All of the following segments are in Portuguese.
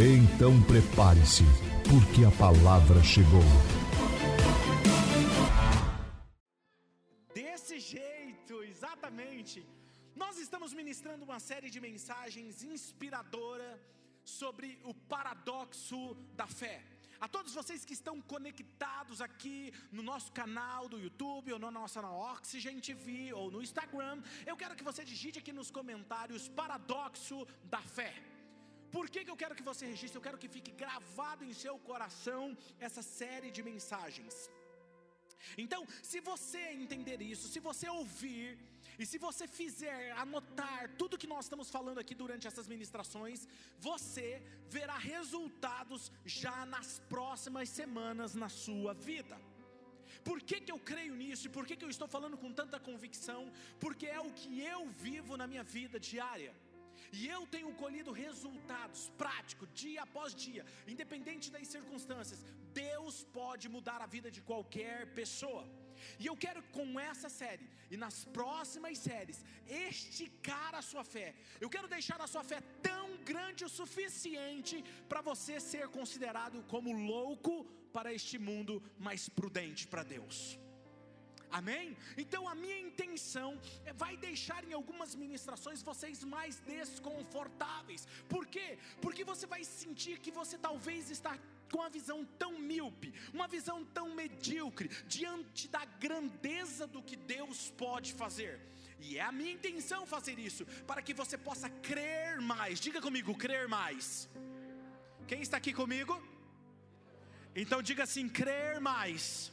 Então prepare-se, porque a palavra chegou. Desse jeito, exatamente. Nós estamos ministrando uma série de mensagens inspiradora sobre o paradoxo da fé. A todos vocês que estão conectados aqui no nosso canal do YouTube, ou na nossa na Oxygen TV, ou no Instagram, eu quero que você digite aqui nos comentários paradoxo da fé. Por que, que eu quero que você registre? Eu quero que fique gravado em seu coração essa série de mensagens. Então, se você entender isso, se você ouvir, e se você fizer anotar tudo que nós estamos falando aqui durante essas ministrações, você verá resultados já nas próximas semanas na sua vida. Por que, que eu creio nisso e por que, que eu estou falando com tanta convicção? Porque é o que eu vivo na minha vida diária. E eu tenho colhido resultados práticos, dia após dia, independente das circunstâncias. Deus pode mudar a vida de qualquer pessoa. E eu quero com essa série e nas próximas séries esticar a sua fé. Eu quero deixar a sua fé tão grande o suficiente para você ser considerado como louco para este mundo, mais prudente para Deus. Amém? Então a minha intenção é, vai deixar em algumas ministrações vocês mais desconfortáveis. Por quê? Porque você vai sentir que você talvez está com uma visão tão míope, uma visão tão medíocre diante da grandeza do que Deus pode fazer. E é a minha intenção fazer isso, para que você possa crer mais. Diga comigo, crer mais. Quem está aqui comigo? Então diga assim: crer mais.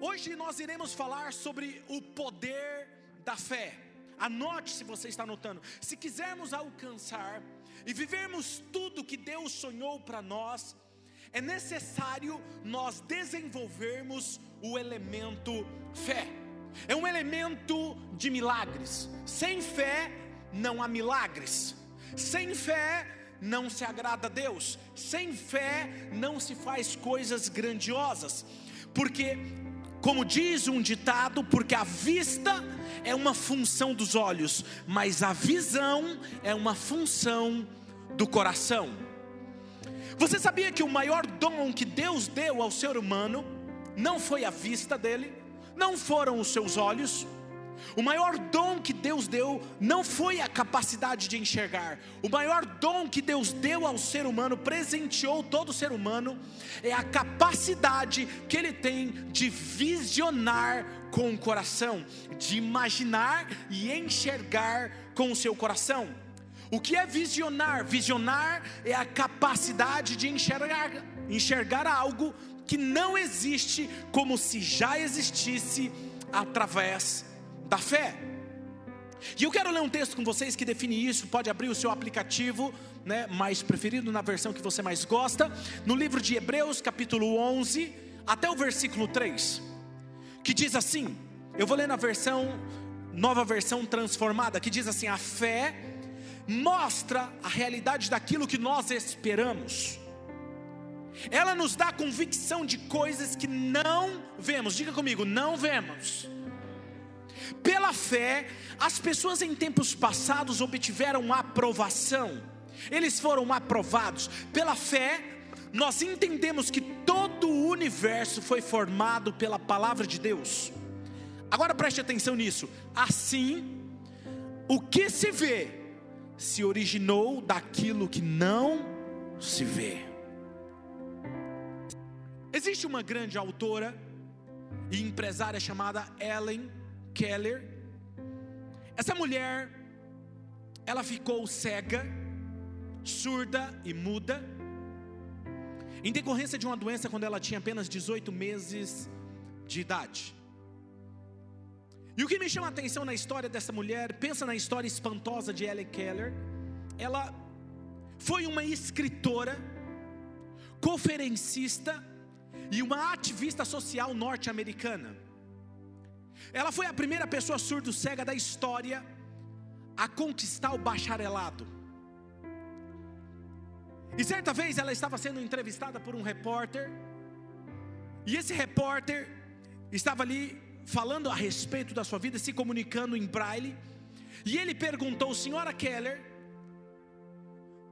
Hoje nós iremos falar sobre o poder da fé. Anote se você está anotando. Se quisermos alcançar e vivermos tudo que Deus sonhou para nós, é necessário nós desenvolvermos o elemento fé. É um elemento de milagres. Sem fé não há milagres. Sem fé não se agrada a Deus. Sem fé não se faz coisas grandiosas. Porque como diz um ditado, porque a vista é uma função dos olhos, mas a visão é uma função do coração. Você sabia que o maior dom que Deus deu ao ser humano não foi a vista dele, não foram os seus olhos, o maior dom que Deus deu não foi a capacidade de enxergar. O maior dom que Deus deu ao ser humano, presenteou todo ser humano, é a capacidade que ele tem de visionar com o coração, de imaginar e enxergar com o seu coração. O que é visionar? Visionar é a capacidade de enxergar, enxergar algo que não existe como se já existisse através da fé. E eu quero ler um texto com vocês que define isso. Pode abrir o seu aplicativo, né, mais preferido na versão que você mais gosta, no livro de Hebreus, capítulo 11, até o versículo 3, que diz assim: eu vou ler na versão, nova versão transformada, que diz assim: a fé mostra a realidade daquilo que nós esperamos. Ela nos dá convicção de coisas que não vemos. Diga comigo, não vemos pela fé, as pessoas em tempos passados obtiveram aprovação, eles foram aprovados. Pela fé, nós entendemos que todo o universo foi formado pela palavra de Deus. Agora preste atenção nisso. Assim, o que se vê se originou daquilo que não se vê. Existe uma grande autora e empresária chamada Ellen Keller. Essa mulher, ela ficou cega, surda e muda, em decorrência de uma doença quando ela tinha apenas 18 meses de idade. E o que me chama a atenção na história dessa mulher, pensa na história espantosa de Ellen Keller, ela foi uma escritora, conferencista e uma ativista social norte-americana. Ela foi a primeira pessoa surdo-cega da história a conquistar o bacharelado. E certa vez ela estava sendo entrevistada por um repórter, e esse repórter estava ali falando a respeito da sua vida, se comunicando em braille, e ele perguntou: Senhora Keller,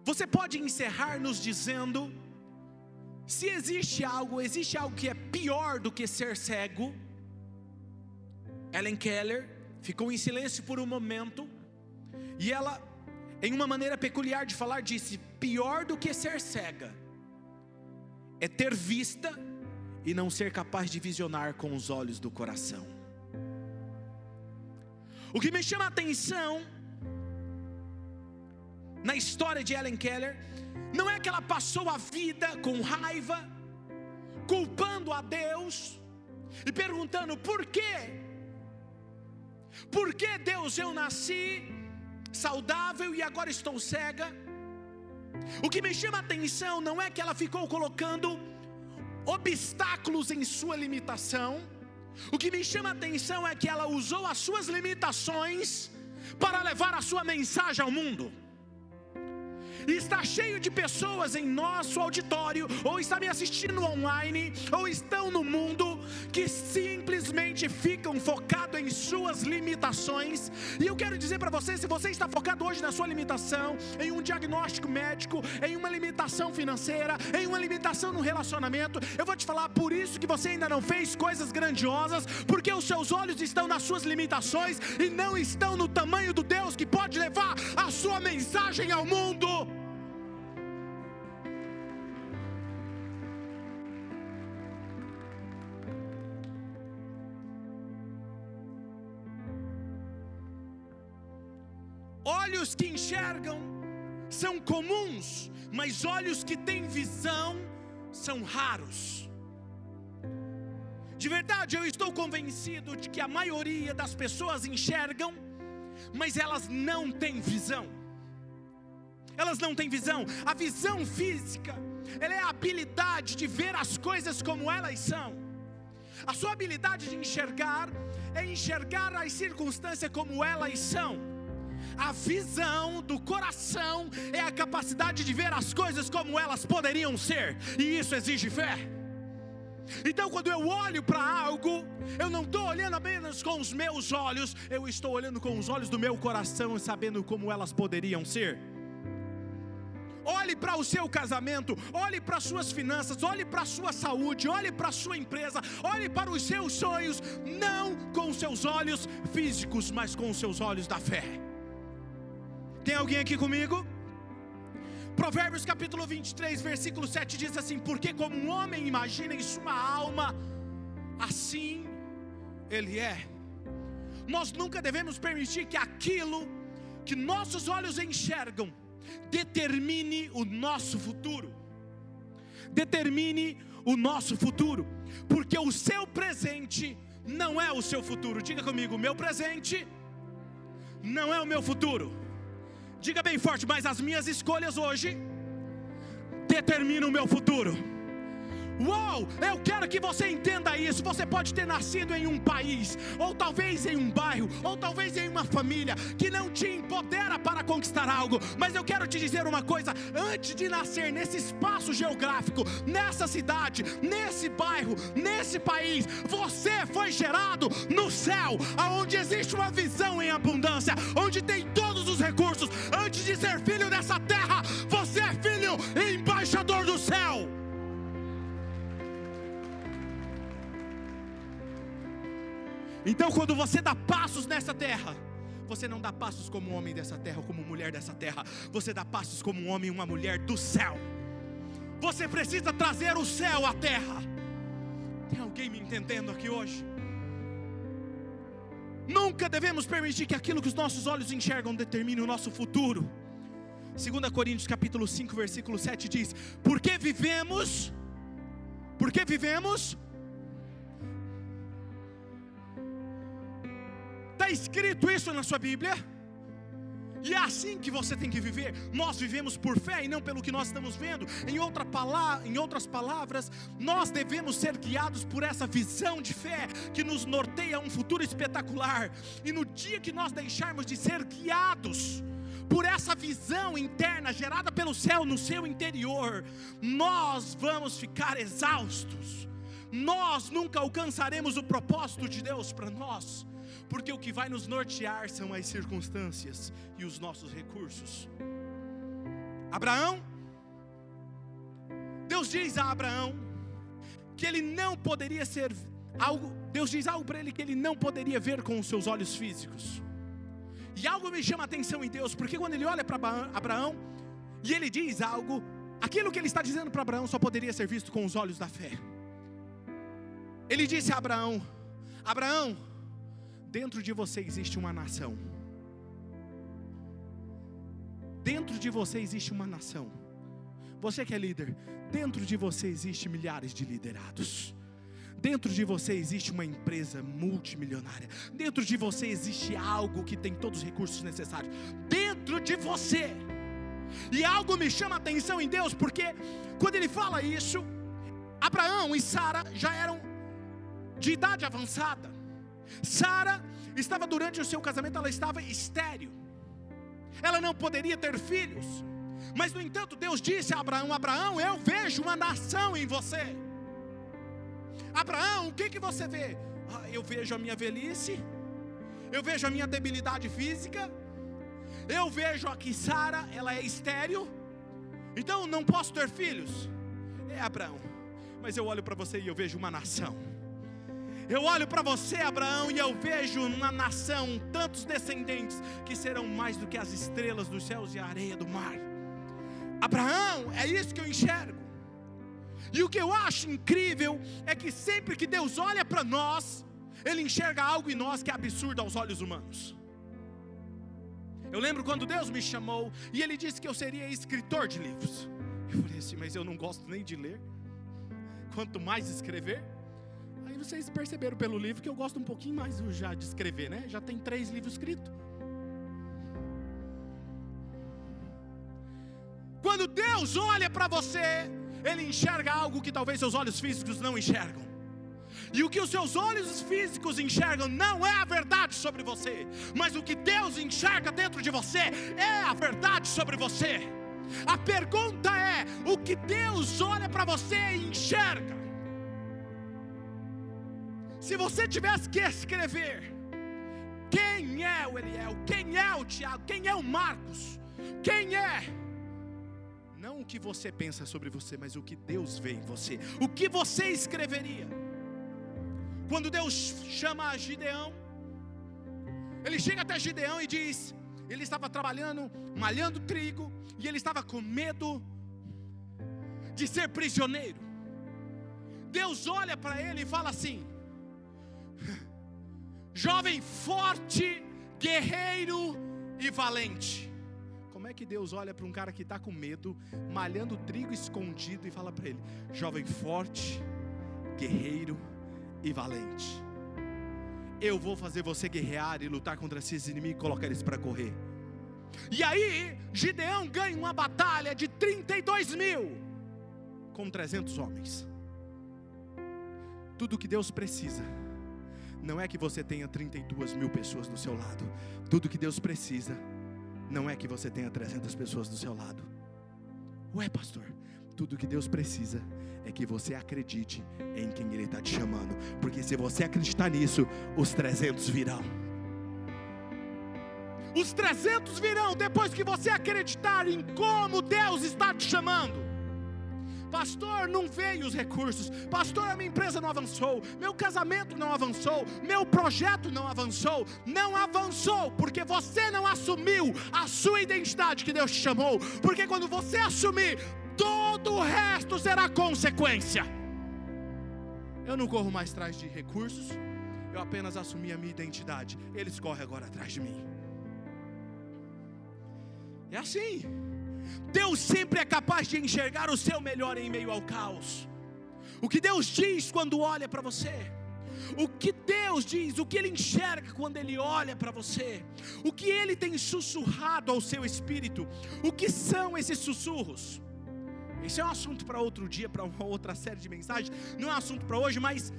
você pode encerrar nos dizendo se existe algo, existe algo que é pior do que ser cego? Ellen Keller ficou em silêncio por um momento, e ela, em uma maneira peculiar de falar, disse: pior do que ser cega é ter vista e não ser capaz de visionar com os olhos do coração. O que me chama a atenção na história de Ellen Keller não é que ela passou a vida com raiva, culpando a Deus e perguntando por quê? Por que Deus eu nasci saudável e agora estou cega? O que me chama a atenção não é que ela ficou colocando obstáculos em sua limitação. O que me chama a atenção é que ela usou as suas limitações para levar a sua mensagem ao mundo. Está cheio de pessoas em nosso auditório, ou está me assistindo online, ou estão no mundo, que simplesmente ficam focados em suas limitações. E eu quero dizer para você: se você está focado hoje na sua limitação, em um diagnóstico médico, em uma limitação financeira, em uma limitação no relacionamento, eu vou te falar, por isso que você ainda não fez coisas grandiosas, porque os seus olhos estão nas suas limitações e não estão no tamanho do Deus que pode levar a sua mensagem ao mundo. Olhos que enxergam são comuns, mas olhos que têm visão são raros. De verdade, eu estou convencido de que a maioria das pessoas enxergam, mas elas não têm visão. Elas não têm visão. A visão física, ela é a habilidade de ver as coisas como elas são. A sua habilidade de enxergar é enxergar as circunstâncias como elas são. A visão do coração é a capacidade de ver as coisas como elas poderiam ser, e isso exige fé. Então, quando eu olho para algo, eu não estou olhando apenas com os meus olhos, eu estou olhando com os olhos do meu coração e sabendo como elas poderiam ser. Olhe para o seu casamento, olhe para as suas finanças, olhe para a sua saúde, olhe para a sua empresa, olhe para os seus sonhos, não com os seus olhos físicos, mas com os seus olhos da fé. Tem alguém aqui comigo? Provérbios capítulo 23, versículo 7 diz assim: Porque como um homem imagina em sua alma, assim ele é. Nós nunca devemos permitir que aquilo que nossos olhos enxergam determine o nosso futuro. Determine o nosso futuro, porque o seu presente não é o seu futuro. Diga comigo: meu presente não é o meu futuro. Diga bem forte, mas as minhas escolhas hoje determinam o meu futuro. Uou, eu quero que você entenda isso. Você pode ter nascido em um país, ou talvez em um bairro, ou talvez em uma família que não te empodera para conquistar algo. Mas eu quero te dizer uma coisa: antes de nascer nesse espaço geográfico, nessa cidade, nesse bairro, nesse país, você foi gerado no céu, aonde existe uma visão em abundância, onde tem todos os recursos. Antes de ser filho dessa terra, Então, quando você dá passos nessa terra, você não dá passos como homem dessa terra, como mulher dessa terra, você dá passos como um homem e uma mulher do céu. Você precisa trazer o céu à terra. Tem alguém me entendendo aqui hoje? Nunca devemos permitir que aquilo que os nossos olhos enxergam determine o nosso futuro. 2 Coríntios capítulo 5, versículo 7 diz: Porque vivemos, porque vivemos Está escrito isso na sua Bíblia? E é assim que você tem que viver. Nós vivemos por fé e não pelo que nós estamos vendo. Em, outra palavra, em outras palavras, nós devemos ser guiados por essa visão de fé que nos norteia a um futuro espetacular. E no dia que nós deixarmos de ser guiados por essa visão interna gerada pelo céu no seu interior, nós vamos ficar exaustos. Nós nunca alcançaremos o propósito de Deus para nós porque o que vai nos nortear são as circunstâncias e os nossos recursos. Abraão, Deus diz a Abraão que ele não poderia ser algo, Deus diz algo para ele que ele não poderia ver com os seus olhos físicos. E algo me chama a atenção em Deus, porque quando ele olha para Abraão e ele diz algo, aquilo que ele está dizendo para Abraão só poderia ser visto com os olhos da fé. Ele disse a Abraão: Abraão, Dentro de você existe uma nação. Dentro de você existe uma nação. Você que é líder, dentro de você existe milhares de liderados. Dentro de você existe uma empresa multimilionária. Dentro de você existe algo que tem todos os recursos necessários. Dentro de você. E algo me chama a atenção em Deus, porque quando ele fala isso, Abraão e Sara já eram de idade avançada. Sara estava durante o seu casamento, ela estava estéril. Ela não poderia ter filhos. Mas no entanto, Deus disse a Abraão: Abraão, eu vejo uma nação em você. Abraão, o que que você vê? Ah, eu vejo a minha velhice. Eu vejo a minha debilidade física. Eu vejo aqui Sara, ela é estéril. Então não posso ter filhos. É Abraão. Mas eu olho para você e eu vejo uma nação. Eu olho para você, Abraão, e eu vejo uma nação, tantos descendentes, que serão mais do que as estrelas dos céus e a areia do mar. Abraão, é isso que eu enxergo. E o que eu acho incrível é que sempre que Deus olha para nós, Ele enxerga algo em nós que é absurdo aos olhos humanos. Eu lembro quando Deus me chamou e Ele disse que eu seria escritor de livros. Eu falei assim, mas eu não gosto nem de ler, quanto mais escrever vocês perceberam pelo livro que eu gosto um pouquinho mais já de escrever, né? Já tem três livros escritos. Quando Deus olha para você, Ele enxerga algo que talvez seus olhos físicos não enxergam. E o que os seus olhos físicos enxergam não é a verdade sobre você, mas o que Deus enxerga dentro de você é a verdade sobre você. A pergunta é: o que Deus olha para você e enxerga? Se você tivesse que escrever quem é o Eliel, quem é o Tiago, quem é o Marcos, quem é, não o que você pensa sobre você, mas o que Deus vê em você, o que você escreveria? Quando Deus chama Gideão, ele chega até Gideão e diz: ele estava trabalhando, malhando trigo, e ele estava com medo de ser prisioneiro. Deus olha para ele e fala assim: jovem forte, guerreiro e valente. Como é que Deus olha para um cara que está com medo, malhando trigo escondido e fala para ele: jovem forte, guerreiro e valente. Eu vou fazer você guerrear e lutar contra esses inimigos e colocar eles para correr. E aí, Gideão ganha uma batalha de 32 mil com 300 homens. Tudo que Deus precisa não é que você tenha 32 mil pessoas do seu lado. Tudo que Deus precisa não é que você tenha 300 pessoas do seu lado. Ué, pastor, tudo que Deus precisa é que você acredite em quem Ele está te chamando. Porque se você acreditar nisso, os 300 virão. Os 300 virão depois que você acreditar em como Deus está te chamando. Pastor, não veio os recursos. Pastor, a minha empresa não avançou. Meu casamento não avançou. Meu projeto não avançou. Não avançou porque você não assumiu a sua identidade que Deus te chamou. Porque quando você assumir, todo o resto será consequência. Eu não corro mais atrás de recursos. Eu apenas assumi a minha identidade. Eles correm agora atrás de mim. É assim. Deus sempre é capaz de enxergar o seu melhor em meio ao caos. O que Deus diz quando olha para você? o que Deus diz, o que Ele enxerga quando Ele olha para você, o que Ele tem sussurrado ao seu espírito, o que são esses sussurros. Esse é um assunto para outro dia, para uma outra série de mensagens, não é um assunto para hoje, mas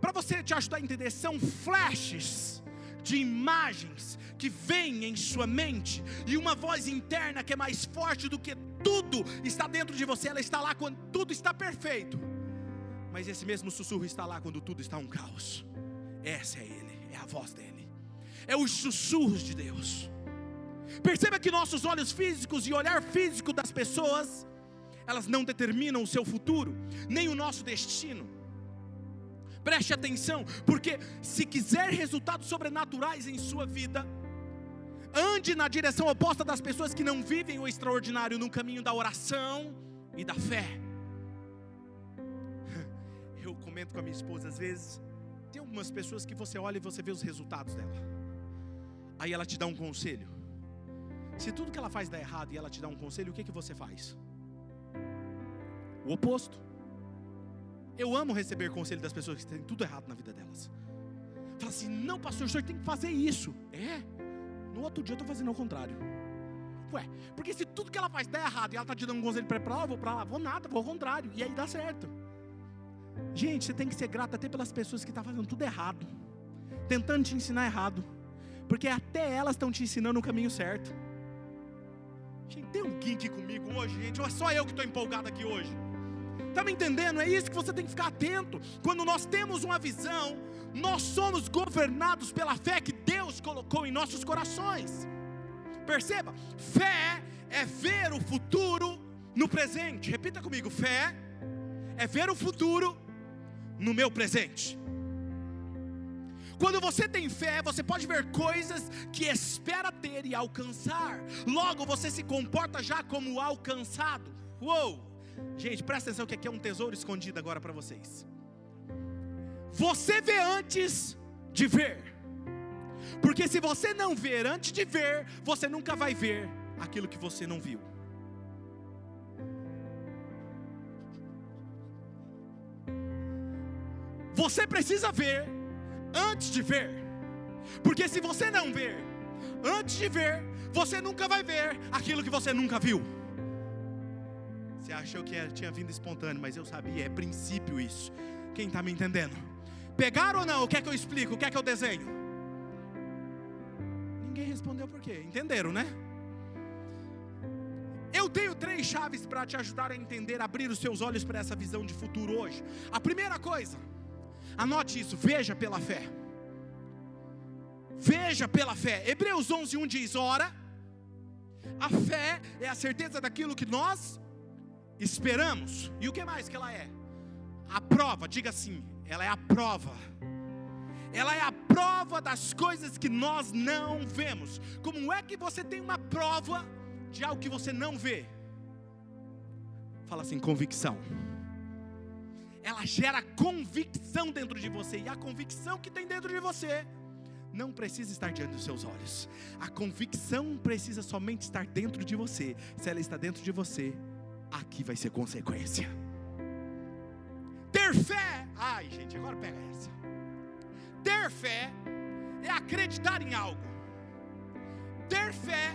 para você te ajudar a entender, são flashes de imagens que vêm em sua mente, e uma voz interna que é mais forte do que tudo está dentro de você, ela está lá quando tudo está perfeito mas esse mesmo sussurro está lá quando tudo está um caos. Essa é Ele, é a voz dele, é os sussurros de Deus. Perceba que nossos olhos físicos e olhar físico das pessoas, elas não determinam o seu futuro, nem o nosso destino. Preste atenção, porque se quiser resultados sobrenaturais em sua vida, ande na direção oposta das pessoas que não vivem o extraordinário no caminho da oração e da fé eu comento com a minha esposa às vezes, tem algumas pessoas que você olha e você vê os resultados dela. Aí ela te dá um conselho. Se tudo que ela faz dá errado e ela te dá um conselho, o que, que você faz? O oposto. Eu amo receber conselho das pessoas que têm tudo errado na vida delas. Fala assim, não, pastor, o senhor tem que fazer isso. É. No outro dia eu estou fazendo ao contrário. Ué, porque se tudo que ela faz dá errado e ela está te dando um conselho para ir para lá, eu vou para lá, vou nada, vou ao contrário. E aí dá certo. Gente, você tem que ser grato até pelas pessoas que estão tá fazendo tudo errado, tentando te ensinar errado, porque até elas estão te ensinando o caminho certo. Gente, tem um aqui comigo hoje, gente, ou é só eu que estou empolgado aqui hoje? Está me entendendo? É isso que você tem que ficar atento. Quando nós temos uma visão, nós somos governados pela fé que Deus colocou em nossos corações. Perceba, fé é ver o futuro no presente. Repita comigo: fé é ver o futuro no meu presente. Quando você tem fé, você pode ver coisas que espera ter e alcançar. Logo você se comporta já como alcançado. Uou! Gente, presta atenção que aqui é um tesouro escondido agora para vocês. Você vê antes de ver. Porque se você não ver antes de ver, você nunca vai ver aquilo que você não viu. Você precisa ver antes de ver. Porque se você não ver antes de ver, você nunca vai ver aquilo que você nunca viu. Você achou que tinha vindo espontâneo, mas eu sabia, é princípio isso. Quem está me entendendo? Pegaram ou não? O que é que eu explico? O que é que eu desenho? Ninguém respondeu por quê? Entenderam, né? Eu tenho três chaves para te ajudar a entender, abrir os seus olhos para essa visão de futuro hoje. A primeira coisa, Anote isso, veja pela fé. Veja pela fé. Hebreus 11, 1 diz: Ora, a fé é a certeza daquilo que nós esperamos. E o que mais que ela é? A prova, diga assim, ela é a prova. Ela é a prova das coisas que nós não vemos. Como é que você tem uma prova de algo que você não vê? Fala assim, convicção ela gera convicção dentro de você, e a convicção que tem dentro de você não precisa estar diante dos seus olhos, a convicção precisa somente estar dentro de você. Se ela está dentro de você, aqui vai ser consequência. Ter fé, ai gente, agora pega essa. Ter fé é acreditar em algo. Ter fé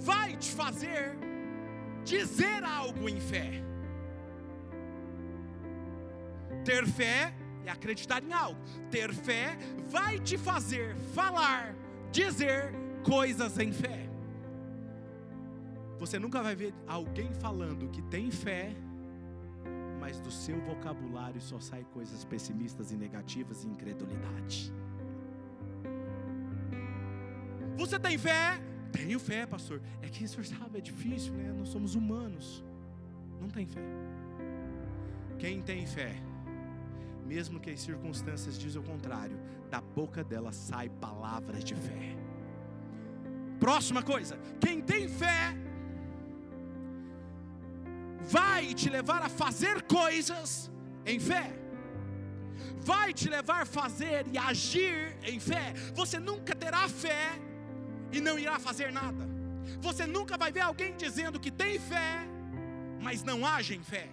vai te fazer dizer algo em fé. Ter fé é acreditar em algo. Ter fé vai te fazer falar, dizer coisas em fé. Você nunca vai ver alguém falando que tem fé, mas do seu vocabulário só sai coisas pessimistas e negativas e incredulidade. Você tem fé? Tenho fé, pastor. É que o senhor sabe, é difícil, né? Nós somos humanos. Não tem fé. Quem tem fé? mesmo que as circunstâncias dizem o contrário, da boca dela sai palavras de fé. Próxima coisa, quem tem fé vai te levar a fazer coisas em fé. Vai te levar a fazer e agir em fé. Você nunca terá fé e não irá fazer nada. Você nunca vai ver alguém dizendo que tem fé, mas não age em fé.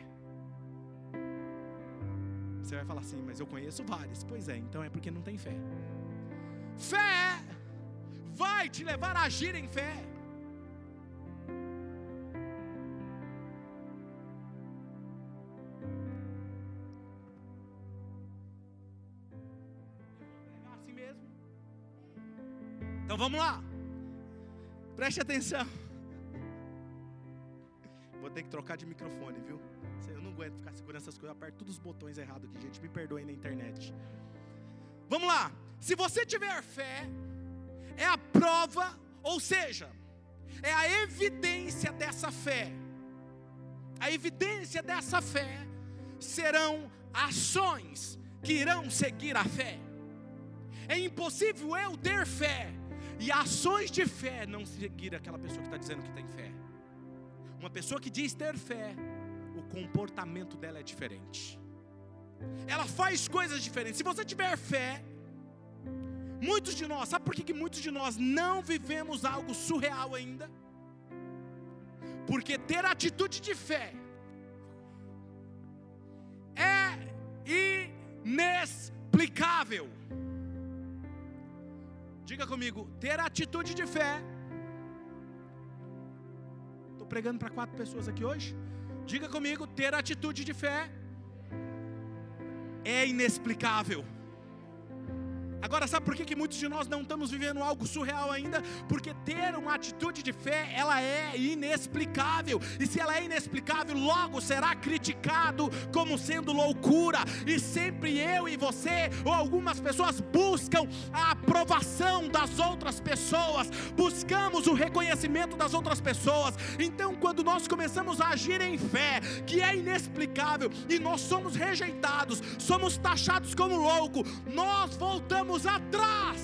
Você vai falar assim, mas eu conheço vários. Pois é, então é porque não tem fé. Fé vai te levar a agir em fé. Vamos lá. Preste atenção. Vou ter que trocar de microfone, viu? Eu não aguento ficar segurando essas coisas. Eu aperto todos os botões errados aqui, gente. Me perdoem na internet. Vamos lá. Se você tiver fé, é a prova, ou seja, é a evidência dessa fé. A evidência dessa fé serão ações que irão seguir a fé. É impossível eu ter fé e ações de fé não seguir aquela pessoa que está dizendo que tem fé. Uma pessoa que diz ter fé, o comportamento dela é diferente. Ela faz coisas diferentes. Se você tiver fé, muitos de nós, sabe por que, que muitos de nós não vivemos algo surreal ainda? Porque ter atitude de fé é inexplicável. Diga comigo, ter atitude de fé. Estou pregando para quatro pessoas aqui hoje. Diga comigo, ter atitude de fé é inexplicável. Agora, sabe por que, que muitos de nós não estamos vivendo algo surreal ainda? Porque ter uma atitude de fé, ela é inexplicável. E se ela é inexplicável, logo será criticado como sendo loucura. E sempre eu e você, ou algumas pessoas, buscam a aprovação das outras pessoas, buscamos o reconhecimento das outras pessoas. Então, quando nós começamos a agir em fé, que é inexplicável, e nós somos rejeitados, somos taxados como louco, nós voltamos atrás,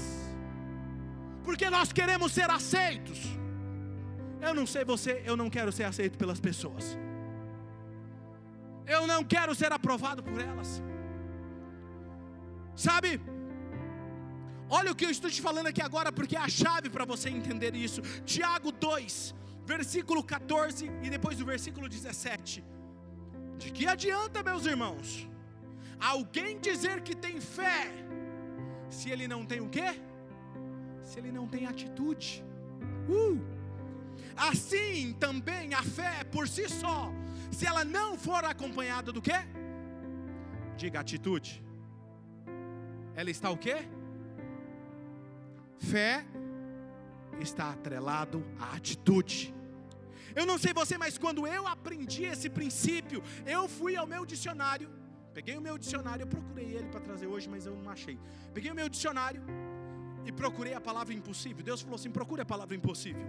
porque nós queremos ser aceitos. Eu não sei você, eu não quero ser aceito pelas pessoas. Eu não quero ser aprovado por elas. Sabe? Olha o que eu estou te falando aqui agora, porque é a chave para você entender isso. Tiago 2, versículo 14 e depois do versículo 17. De que adianta, meus irmãos, alguém dizer que tem fé se ele não tem o quê? Se ele não tem atitude. Uh! Assim também a fé por si só, se ela não for acompanhada do quê? Diga atitude. Ela está o quê? Fé está atrelado à atitude. Eu não sei você, mas quando eu aprendi esse princípio, eu fui ao meu dicionário Peguei o meu dicionário, eu procurei ele para trazer hoje, mas eu não achei. Peguei o meu dicionário e procurei a palavra impossível. Deus falou assim: procure a palavra impossível.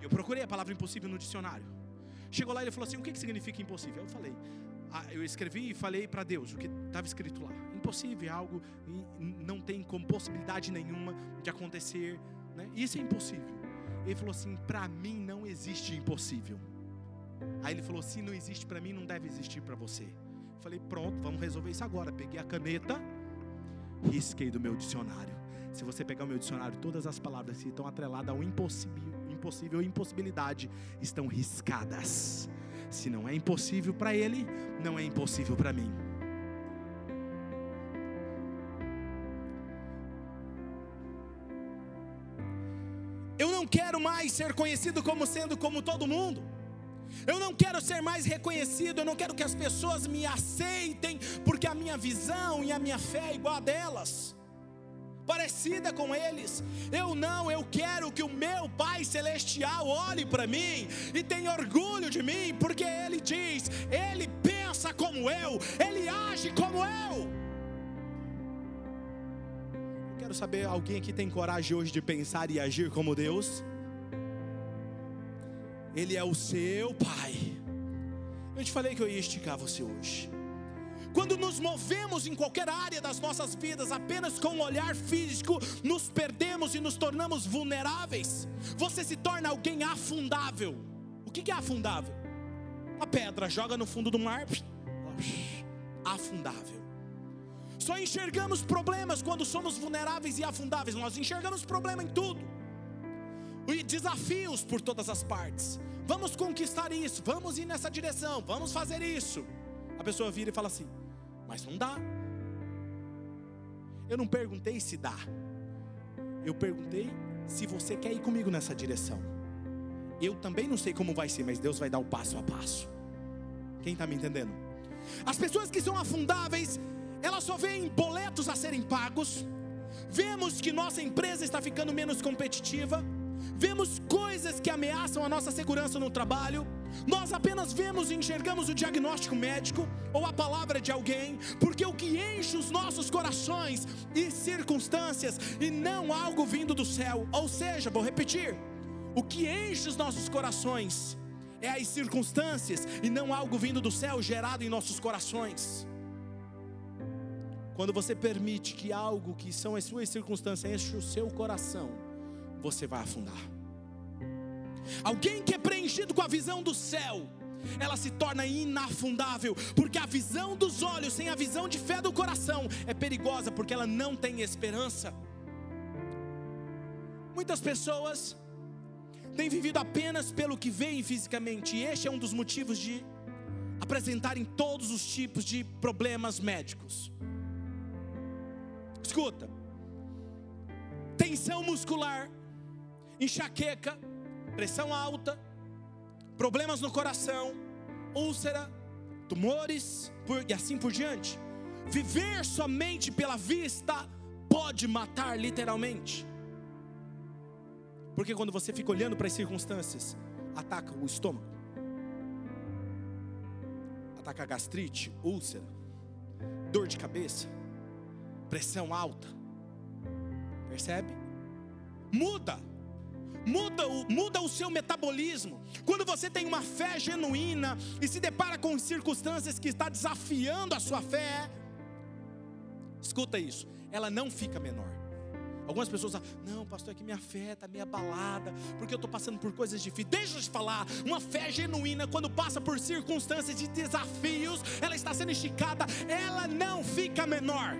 Eu procurei a palavra impossível no dicionário. Chegou lá e ele falou assim: o que, que significa impossível? Eu falei, ah, eu escrevi e falei para Deus o que estava escrito lá. Impossível é algo não tem como possibilidade nenhuma de acontecer. Né? Isso é impossível. Ele falou assim: para mim não existe impossível. Aí ele falou: se não existe para mim, não deve existir para você. Falei, pronto, vamos resolver isso agora. Peguei a caneta, risquei do meu dicionário. Se você pegar o meu dicionário, todas as palavras que estão atreladas ao impossível, impossível ou impossibilidade estão riscadas. Se não é impossível para ele, não é impossível para mim. Eu não quero mais ser conhecido como sendo como todo mundo. Eu não quero ser mais reconhecido, eu não quero que as pessoas me aceitem, porque a minha visão e a minha fé é igual a delas, parecida com eles. Eu não, eu quero que o meu Pai Celestial olhe para mim e tenha orgulho de mim, porque Ele diz, Ele pensa como eu, Ele age como eu. Eu quero saber, alguém aqui tem coragem hoje de pensar e agir como Deus? Ele é o seu Pai. Eu te falei que eu ia esticar você hoje. Quando nos movemos em qualquer área das nossas vidas apenas com um olhar físico, nos perdemos e nos tornamos vulneráveis. Você se torna alguém afundável. O que é afundável? A pedra joga no fundo do mar, afundável. Só enxergamos problemas quando somos vulneráveis e afundáveis. Nós enxergamos problema em tudo e desafios por todas as partes. Vamos conquistar isso, vamos ir nessa direção, vamos fazer isso. A pessoa vira e fala assim: mas não dá. Eu não perguntei se dá, eu perguntei se você quer ir comigo nessa direção. Eu também não sei como vai ser, mas Deus vai dar o passo a passo. Quem está me entendendo? As pessoas que são afundáveis, elas só veem boletos a serem pagos, vemos que nossa empresa está ficando menos competitiva, vemos coisas que ameaçam a nossa segurança no trabalho, nós apenas vemos e enxergamos o diagnóstico médico ou a palavra de alguém, porque o que enche os nossos corações e circunstâncias e não algo vindo do céu, ou seja, vou repetir, o que enche os nossos corações é as circunstâncias e não algo vindo do céu gerado em nossos corações. Quando você permite que algo que são as suas circunstâncias enche o seu coração, você vai afundar. Alguém que é preenchido com a visão do céu, ela se torna inafundável, porque a visão dos olhos sem a visão de fé do coração é perigosa, porque ela não tem esperança. Muitas pessoas têm vivido apenas pelo que veem fisicamente, e este é um dos motivos de apresentarem todos os tipos de problemas médicos. Escuta, tensão muscular, enxaqueca, pressão alta, problemas no coração, úlcera, tumores por, e assim por diante. Viver somente pela vista pode matar literalmente. Porque quando você fica olhando para as circunstâncias, ataca o estômago, ataca a gastrite, úlcera, dor de cabeça, pressão alta. Percebe? Muda muda o, muda o seu metabolismo. Quando você tem uma fé genuína e se depara com circunstâncias que está desafiando a sua fé, escuta isso, ela não fica menor. Algumas pessoas falam, não, pastor, é que minha fé está meio abalada, porque eu estou passando por coisas difíceis. Deixa eu te falar, uma fé genuína, quando passa por circunstâncias de desafios, ela está sendo esticada, ela não fica menor,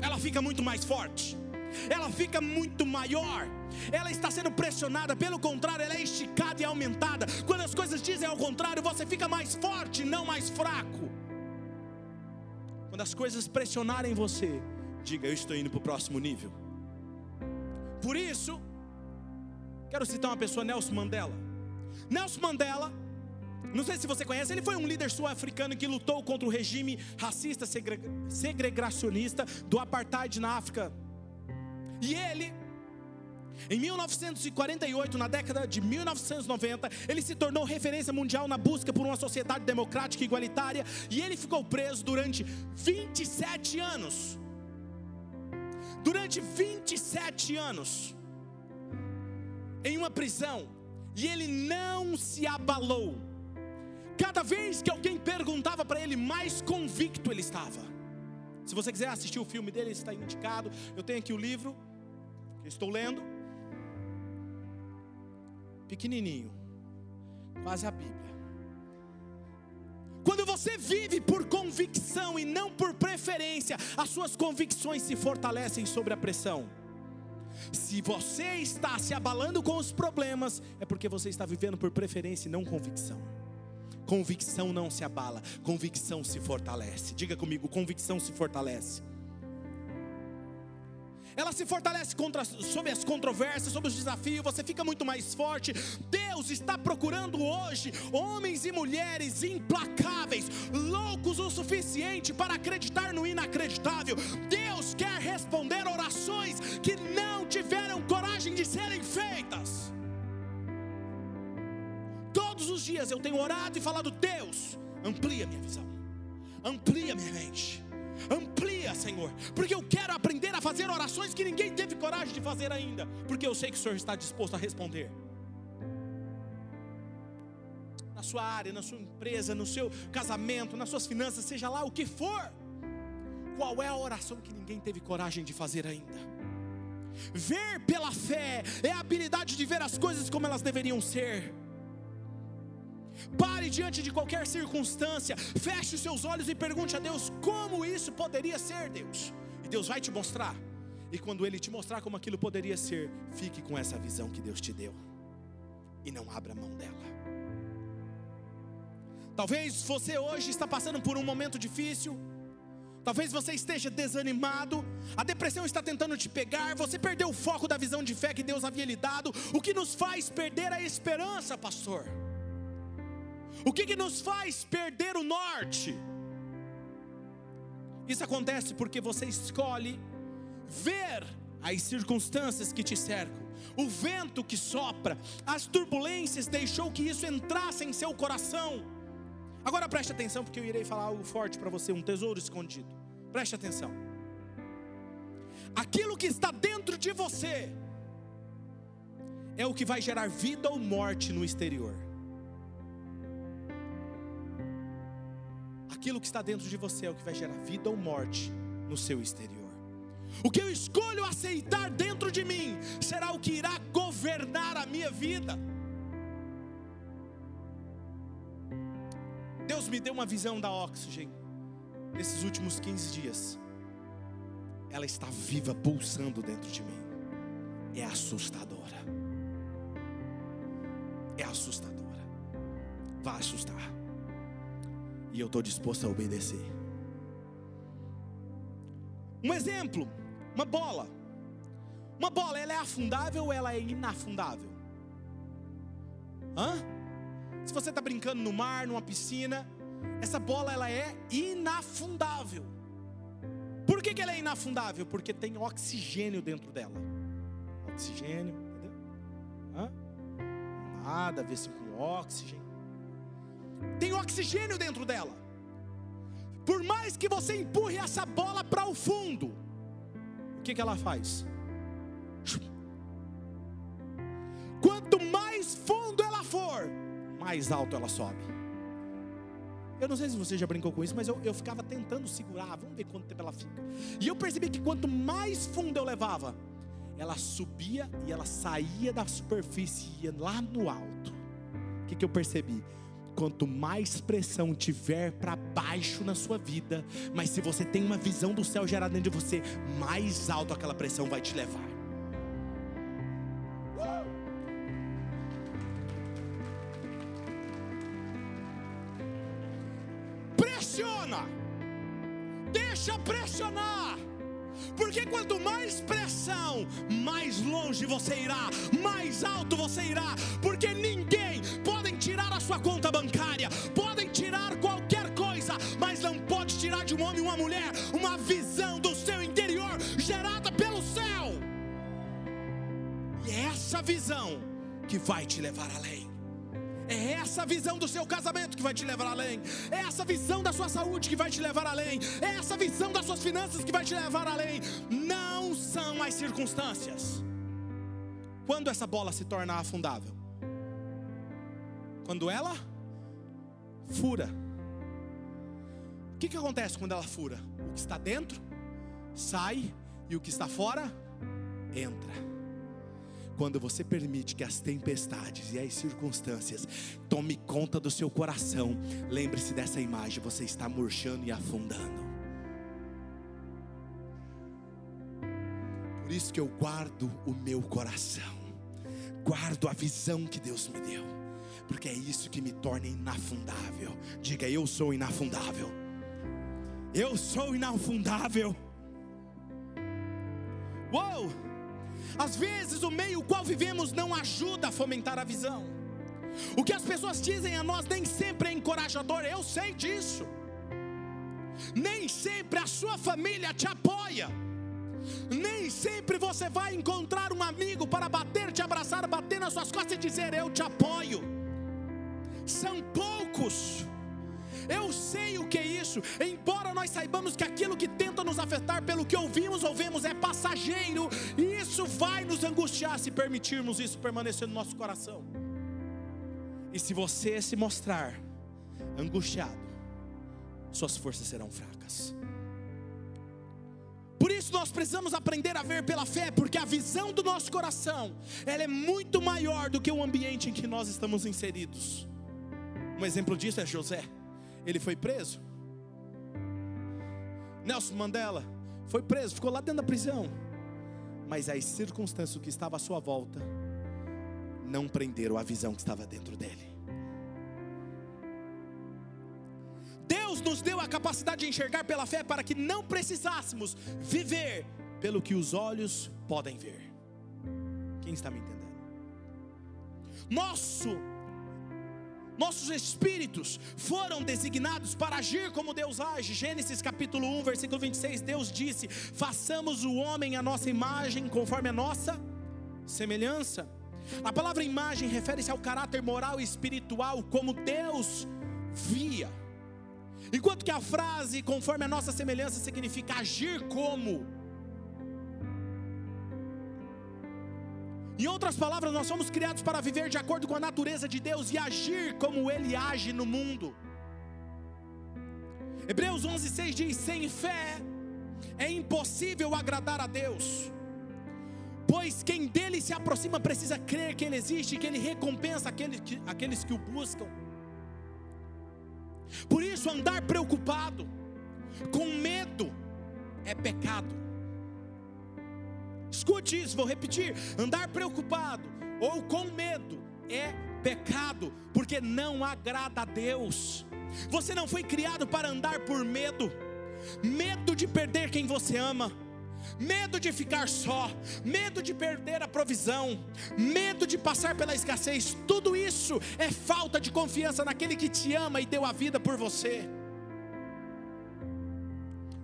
ela fica muito mais forte ela fica muito maior, ela está sendo pressionada, pelo contrário, ela é esticada e aumentada. Quando as coisas dizem ao contrário, você fica mais forte, não mais fraco. Quando as coisas pressionarem você, diga: Eu estou indo para o próximo nível. Por isso, quero citar uma pessoa, Nelson Mandela. Nelson Mandela, não sei se você conhece, ele foi um líder sul-africano que lutou contra o regime racista segregacionista do apartheid na África e ele, em 1948, na década de 1990, ele se tornou referência mundial na busca por uma sociedade democrática e igualitária, e ele ficou preso durante 27 anos. Durante 27 anos, em uma prisão, e ele não se abalou. Cada vez que alguém perguntava para ele, mais convicto ele estava. Se você quiser assistir o filme dele, está indicado. Eu tenho aqui o livro estou lendo, pequenininho, quase a Bíblia. Quando você vive por convicção e não por preferência, as suas convicções se fortalecem sobre a pressão. Se você está se abalando com os problemas, é porque você está vivendo por preferência e não convicção. Convicção não se abala, convicção se fortalece. Diga comigo, convicção se fortalece ela se fortalece contra, sobre as controvérsias, sobre os desafios, você fica muito mais forte. Deus está procurando hoje homens e mulheres implacáveis, loucos o suficiente para acreditar no inacreditável. Deus quer responder orações que não tiveram coragem de serem feitas. Todos os dias eu tenho orado e falado: Deus, amplia minha visão, amplia minha mente Amplia, Senhor, porque eu quero aprender a fazer orações que ninguém teve coragem de fazer ainda, porque eu sei que o Senhor está disposto a responder. Na sua área, na sua empresa, no seu casamento, nas suas finanças, seja lá o que for. Qual é a oração que ninguém teve coragem de fazer ainda? Ver pela fé é a habilidade de ver as coisas como elas deveriam ser. Pare diante de qualquer circunstância, feche os seus olhos e pergunte a Deus como isso poderia ser, Deus. E Deus vai te mostrar. E quando Ele te mostrar como aquilo poderia ser, fique com essa visão que Deus te deu. E não abra mão dela. Talvez você hoje está passando por um momento difícil, Talvez você esteja desanimado, a depressão está tentando te pegar, você perdeu o foco da visão de fé que Deus havia lhe dado. O que nos faz perder a esperança, pastor? O que, que nos faz perder o norte? Isso acontece porque você escolhe ver as circunstâncias que te cercam, o vento que sopra, as turbulências deixou que isso entrasse em seu coração. Agora preste atenção, porque eu irei falar algo forte para você, um tesouro escondido. Preste atenção. Aquilo que está dentro de você é o que vai gerar vida ou morte no exterior. Aquilo que está dentro de você é o que vai gerar vida ou morte no seu exterior. O que eu escolho aceitar dentro de mim será o que irá governar a minha vida. Deus me deu uma visão da Oxygen nesses últimos 15 dias. Ela está viva, pulsando dentro de mim. É assustadora. É assustadora. Vai assustar. E eu estou disposto a obedecer. Um exemplo: uma bola. Uma bola, ela é afundável ou ela é inafundável? Hã? Se você está brincando no mar, numa piscina, essa bola ela é inafundável. Por que, que ela é inafundável? Porque tem oxigênio dentro dela. Oxigênio, entendeu? Hã? Nada a ver assim com oxigênio. Oxigênio dentro dela. Por mais que você empurre essa bola para o fundo, o que, que ela faz? Quanto mais fundo ela for, mais alto ela sobe. Eu não sei se você já brincou com isso, mas eu, eu ficava tentando segurar, vamos ver quanto tempo ela fica. E eu percebi que quanto mais fundo eu levava, ela subia e ela saía da superfície ia lá no alto. O que, que eu percebi? Quanto mais pressão tiver para baixo na sua vida, mas se você tem uma visão do céu gerada dentro de você, mais alto aquela pressão vai te levar. Pressiona, deixa pressionar. Porque quanto mais pressão, mais longe você irá, mais alto você irá. Porque ninguém podem tirar a sua conta bancária, essa visão que vai te levar além. É essa visão do seu casamento que vai te levar além. É essa visão da sua saúde que vai te levar além. É essa visão das suas finanças que vai te levar além. Não são as circunstâncias. Quando essa bola se torna afundável? Quando ela fura. O que, que acontece quando ela fura? O que está dentro sai e o que está fora entra quando você permite que as tempestades e as circunstâncias tome conta do seu coração, lembre-se dessa imagem, você está murchando e afundando. Por isso que eu guardo o meu coração, guardo a visão que Deus me deu, porque é isso que me torna inafundável. Diga, eu sou inafundável. Eu sou inafundável. Uou! Às vezes o meio qual vivemos não ajuda a fomentar a visão. O que as pessoas dizem a nós nem sempre é encorajador, eu sei disso. Nem sempre a sua família te apoia. Nem sempre você vai encontrar um amigo para bater, te abraçar, bater nas suas costas e dizer eu te apoio. São poucos. Eu sei o que é isso, embora nós saibamos que aquilo que tenta nos afetar pelo que ouvimos ou vemos é passageiro, e isso vai nos angustiar se permitirmos isso permanecer no nosso coração. E se você se mostrar angustiado, suas forças serão fracas. Por isso nós precisamos aprender a ver pela fé, porque a visão do nosso coração, ela é muito maior do que o ambiente em que nós estamos inseridos. Um exemplo disso é José ele foi preso. Nelson Mandela foi preso, ficou lá dentro da prisão. Mas as circunstâncias que estavam à sua volta não prenderam a visão que estava dentro dele. Deus nos deu a capacidade de enxergar pela fé para que não precisássemos viver pelo que os olhos podem ver. Quem está me entendendo? Nosso nossos espíritos foram designados para agir como Deus age. Gênesis capítulo 1, versículo 26, Deus disse: "Façamos o homem à nossa imagem, conforme a nossa semelhança". A palavra imagem refere-se ao caráter moral e espiritual como Deus via. Enquanto que a frase conforme a nossa semelhança significa agir como Em outras palavras, nós somos criados para viver de acordo com a natureza de Deus e agir como Ele age no mundo. Hebreus 11,6 diz: Sem fé é impossível agradar a Deus, pois quem dele se aproxima precisa crer que Ele existe e que Ele recompensa aqueles que, aqueles que o buscam. Por isso, andar preocupado, com medo, é pecado. Escute isso, vou repetir: andar preocupado ou com medo é pecado, porque não agrada a Deus. Você não foi criado para andar por medo, medo de perder quem você ama, medo de ficar só, medo de perder a provisão, medo de passar pela escassez. Tudo isso é falta de confiança naquele que te ama e deu a vida por você.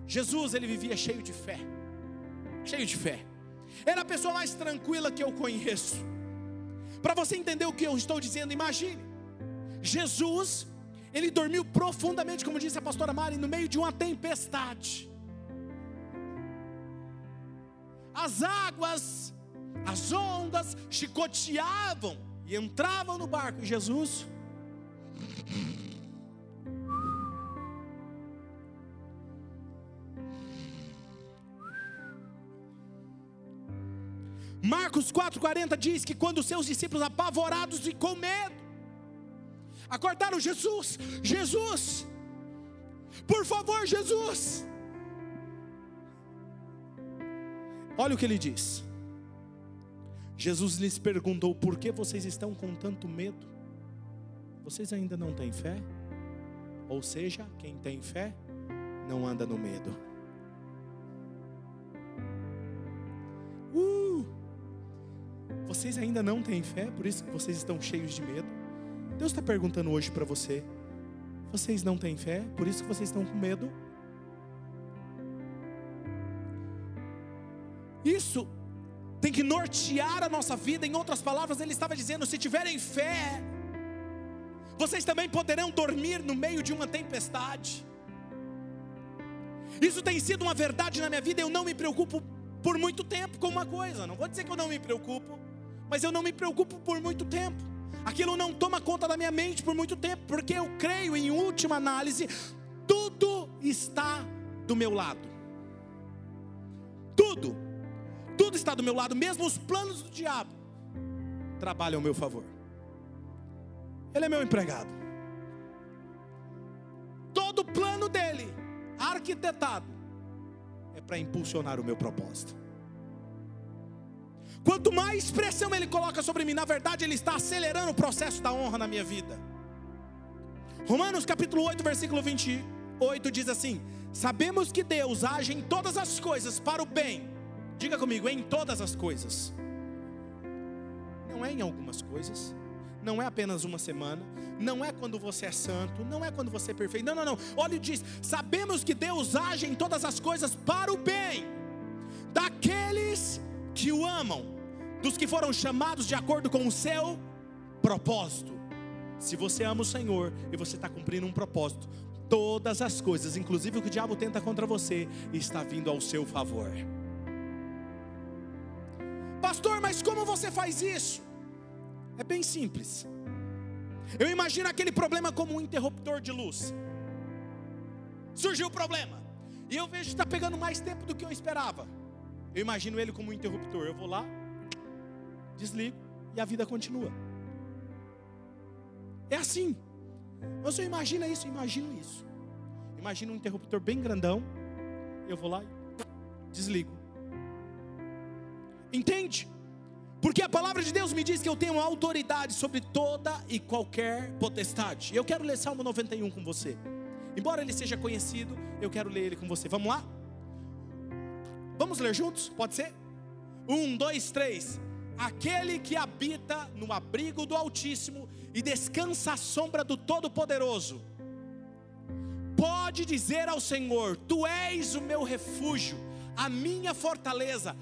Jesus, ele vivia cheio de fé, cheio de fé. Era a pessoa mais tranquila que eu conheço. Para você entender o que eu estou dizendo, imagine: Jesus, ele dormiu profundamente, como disse a pastora Mari, no meio de uma tempestade. As águas, as ondas chicoteavam e entravam no barco. Jesus Marcos 4,40 diz que quando seus discípulos apavorados e com medo, acordaram Jesus, Jesus, por favor, Jesus. Olha o que ele diz. Jesus lhes perguntou: Por que vocês estão com tanto medo? Vocês ainda não têm fé? Ou seja, quem tem fé não anda no medo. Vocês ainda não têm fé, por isso que vocês estão cheios de medo. Deus está perguntando hoje para você: vocês não têm fé, por isso que vocês estão com medo? Isso tem que nortear a nossa vida. Em outras palavras, ele estava dizendo: se tiverem fé, vocês também poderão dormir no meio de uma tempestade. Isso tem sido uma verdade na minha vida. Eu não me preocupo por muito tempo com uma coisa. Não vou dizer que eu não me preocupo, mas eu não me preocupo por muito tempo. Aquilo não toma conta da minha mente por muito tempo, porque eu creio, em última análise, tudo está do meu lado. Tudo, tudo está do meu lado, mesmo os planos do diabo trabalham ao meu favor. Ele é meu empregado. Todo plano dele, arquitetado, é para impulsionar o meu propósito. Quanto mais pressão ele coloca sobre mim, na verdade ele está acelerando o processo da honra na minha vida. Romanos capítulo 8, versículo 28 diz assim: Sabemos que Deus age em todas as coisas para o bem. Diga comigo, em todas as coisas. Não é em algumas coisas, não é apenas uma semana, não é quando você é santo, não é quando você é perfeito. Não, não, não. Olha e diz: Sabemos que Deus age em todas as coisas para o bem daqueles que o amam, dos que foram chamados de acordo com o seu propósito. Se você ama o Senhor e você está cumprindo um propósito, todas as coisas, inclusive o que o diabo tenta contra você, está vindo ao seu favor. Pastor, mas como você faz isso? É bem simples. Eu imagino aquele problema como um interruptor de luz. Surgiu o problema, e eu vejo que está pegando mais tempo do que eu esperava. Eu imagino ele como um interruptor. Eu vou lá, desligo e a vida continua. É assim. Você imagina isso? Imagino isso. Imagina um interruptor bem grandão. Eu vou lá e desligo. Entende? Porque a palavra de Deus me diz que eu tenho autoridade sobre toda e qualquer potestade. Eu quero ler Salmo 91 com você. Embora ele seja conhecido, eu quero ler ele com você. Vamos lá? Vamos ler juntos? Pode ser? Um, dois, três. Aquele que habita no abrigo do Altíssimo e descansa à sombra do Todo-Poderoso, pode dizer ao Senhor: Tu és o meu refúgio, a minha fortaleza,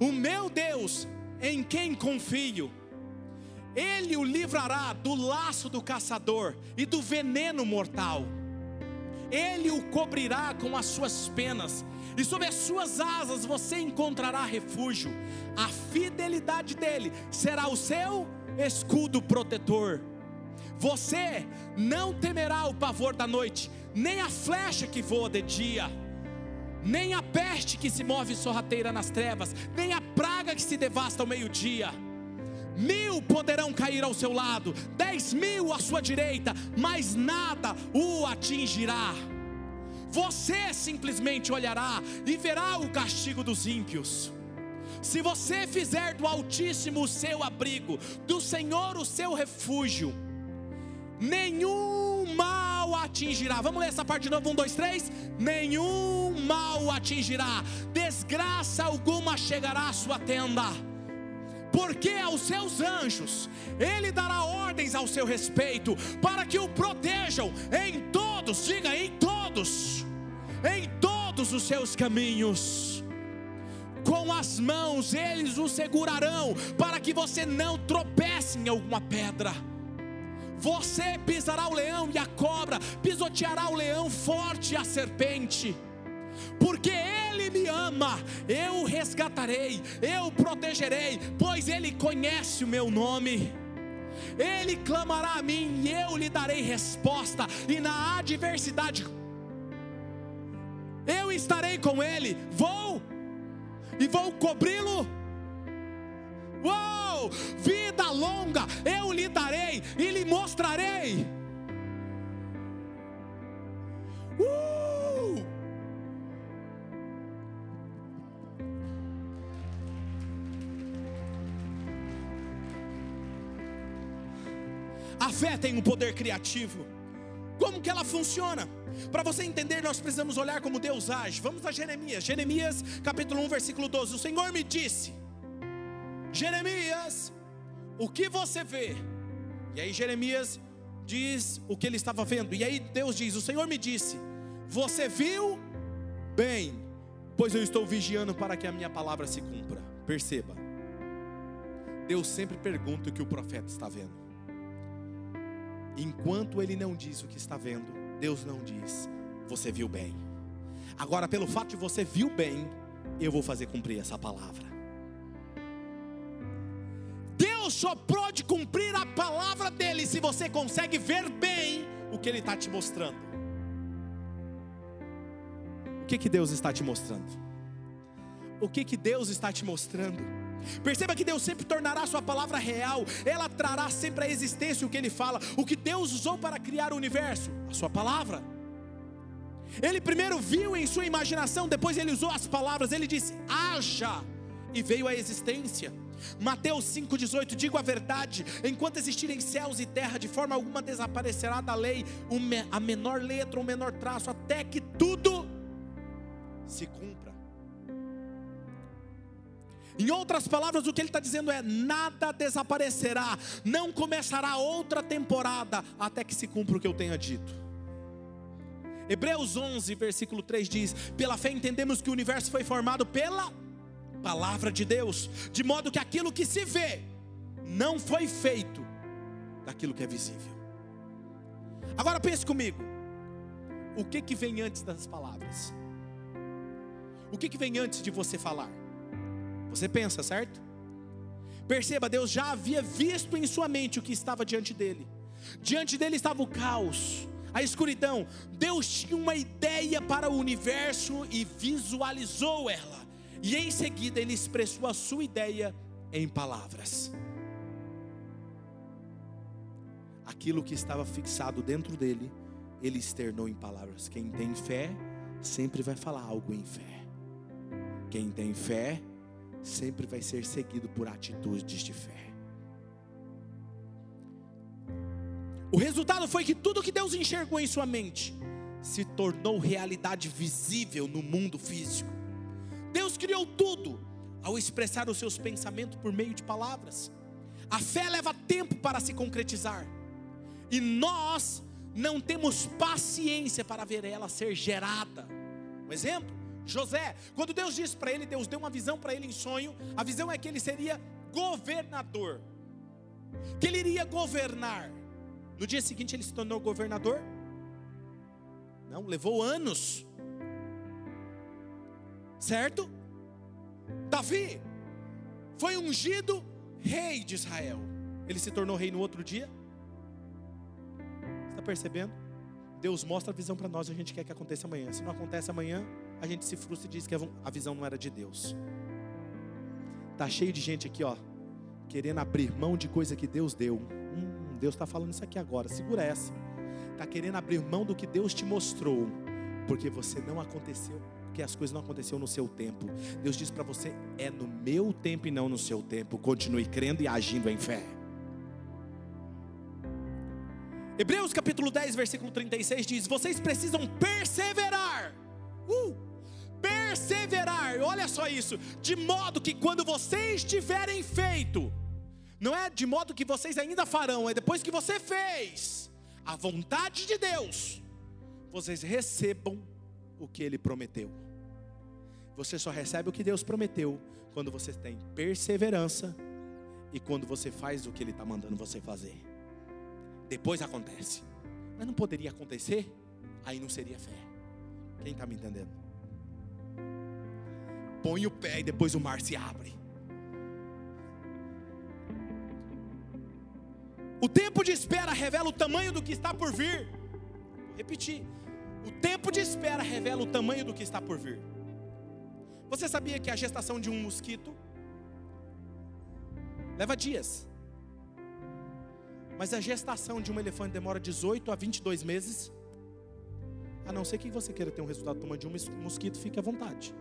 o meu Deus, em quem confio. Ele o livrará do laço do caçador e do veneno mortal. Ele o cobrirá com as suas penas, e sob as suas asas você encontrará refúgio. A fidelidade dele será o seu escudo protetor. Você não temerá o pavor da noite, nem a flecha que voa de dia, nem a peste que se move sorrateira nas trevas, nem a praga que se devasta ao meio-dia. Mil poderão cair ao seu lado, dez mil à sua direita, mas nada o atingirá. Você simplesmente olhará e verá o castigo dos ímpios. Se você fizer do Altíssimo o seu abrigo, do Senhor o seu refúgio, nenhum mal atingirá. Vamos ler essa parte de novo: um, dois, três. Nenhum mal atingirá, desgraça alguma chegará à sua tenda porque aos seus anjos ele dará ordens ao seu respeito, para que o protejam em todos, diga em todos, em todos os seus caminhos. Com as mãos eles o segurarão, para que você não tropece em alguma pedra. Você pisará o leão e a cobra, pisoteará o leão forte e a serpente porque Ele me ama, eu o resgatarei, eu o protegerei, pois Ele conhece o meu nome. Ele clamará a mim e eu lhe darei resposta, e na adversidade eu estarei com ele. Vou e vou cobri-lo. Uou! Vida longa eu lhe darei e lhe mostrarei. Uh! A fé tem um poder criativo. Como que ela funciona? Para você entender, nós precisamos olhar como Deus age. Vamos a Jeremias, Jeremias capítulo 1, versículo 12. O Senhor me disse: Jeremias, o que você vê? E aí Jeremias diz o que ele estava vendo. E aí Deus diz: O Senhor me disse: Você viu bem, pois eu estou vigiando para que a minha palavra se cumpra. Perceba. Deus sempre pergunta o que o profeta está vendo. Enquanto ele não diz o que está vendo, Deus não diz, você viu bem. Agora, pelo fato de você viu bem, eu vou fazer cumprir essa palavra. Deus só pode cumprir a palavra dele se você consegue ver bem o que ele está te mostrando. O que, que Deus está te mostrando? O que, que Deus está te mostrando? Perceba que Deus sempre tornará a sua palavra real, ela trará sempre à existência o que ele fala, o que Deus usou para criar o universo, a sua palavra. Ele primeiro viu em sua imaginação, depois ele usou as palavras, ele disse: haja, e veio à existência. Mateus 5,18: Digo a verdade, enquanto existirem céus e terra, de forma alguma desaparecerá da lei a menor letra ou menor traço, até que tudo se cumpra. Em outras palavras, o que ele está dizendo é: nada desaparecerá, não começará outra temporada até que se cumpra o que eu tenha dito. Hebreus 11, versículo 3 diz: Pela fé entendemos que o universo foi formado pela palavra de Deus, de modo que aquilo que se vê não foi feito daquilo que é visível. Agora pense comigo: o que, que vem antes das palavras? O que, que vem antes de você falar? Você pensa, certo? Perceba, Deus já havia visto em sua mente o que estava diante dele. Diante dele estava o caos, a escuridão. Deus tinha uma ideia para o universo e visualizou ela. E em seguida ele expressou a sua ideia em palavras. Aquilo que estava fixado dentro dele, ele externou em palavras. Quem tem fé sempre vai falar algo em fé. Quem tem fé sempre vai ser seguido por atitudes de fé. O resultado foi que tudo que Deus enxergou em sua mente se tornou realidade visível no mundo físico. Deus criou tudo ao expressar os seus pensamentos por meio de palavras. A fé leva tempo para se concretizar, e nós não temos paciência para ver ela ser gerada. Um exemplo, José, quando Deus disse para ele, Deus deu uma visão para ele em sonho, a visão é que ele seria governador, que ele iria governar. No dia seguinte ele se tornou governador? Não, levou anos. Certo? Davi foi ungido rei de Israel. Ele se tornou rei no outro dia? Está percebendo? Deus mostra a visão para nós, a gente quer que aconteça amanhã. Se não acontece amanhã, a gente se frustra e diz que a visão não era de Deus. Tá cheio de gente aqui, ó, querendo abrir mão de coisa que Deus deu. Hum, Deus está falando isso aqui agora. Segura essa. Tá querendo abrir mão do que Deus te mostrou, porque você não aconteceu, porque as coisas não aconteceram no seu tempo. Deus diz para você é no meu tempo e não no seu tempo. Continue crendo e agindo em fé. Hebreus capítulo 10, versículo 36 diz: Vocês precisam perseverar. Uh! Perseverar, olha só isso, de modo que quando vocês tiverem feito, não é de modo que vocês ainda farão, é depois que você fez a vontade de Deus, vocês recebam o que Ele prometeu. Você só recebe o que Deus prometeu quando você tem perseverança e quando você faz o que Ele está mandando você fazer. Depois acontece, mas não poderia acontecer, aí não seria fé. Quem está me entendendo? Põe o pé e depois o mar se abre. O tempo de espera revela o tamanho do que está por vir. Vou repetir. O tempo de espera revela o tamanho do que está por vir. Você sabia que a gestação de um mosquito leva dias? Mas a gestação de um elefante demora 18 a 22 meses. A não ser que você queira ter um resultado do tamanho de um mosquito, fique à vontade.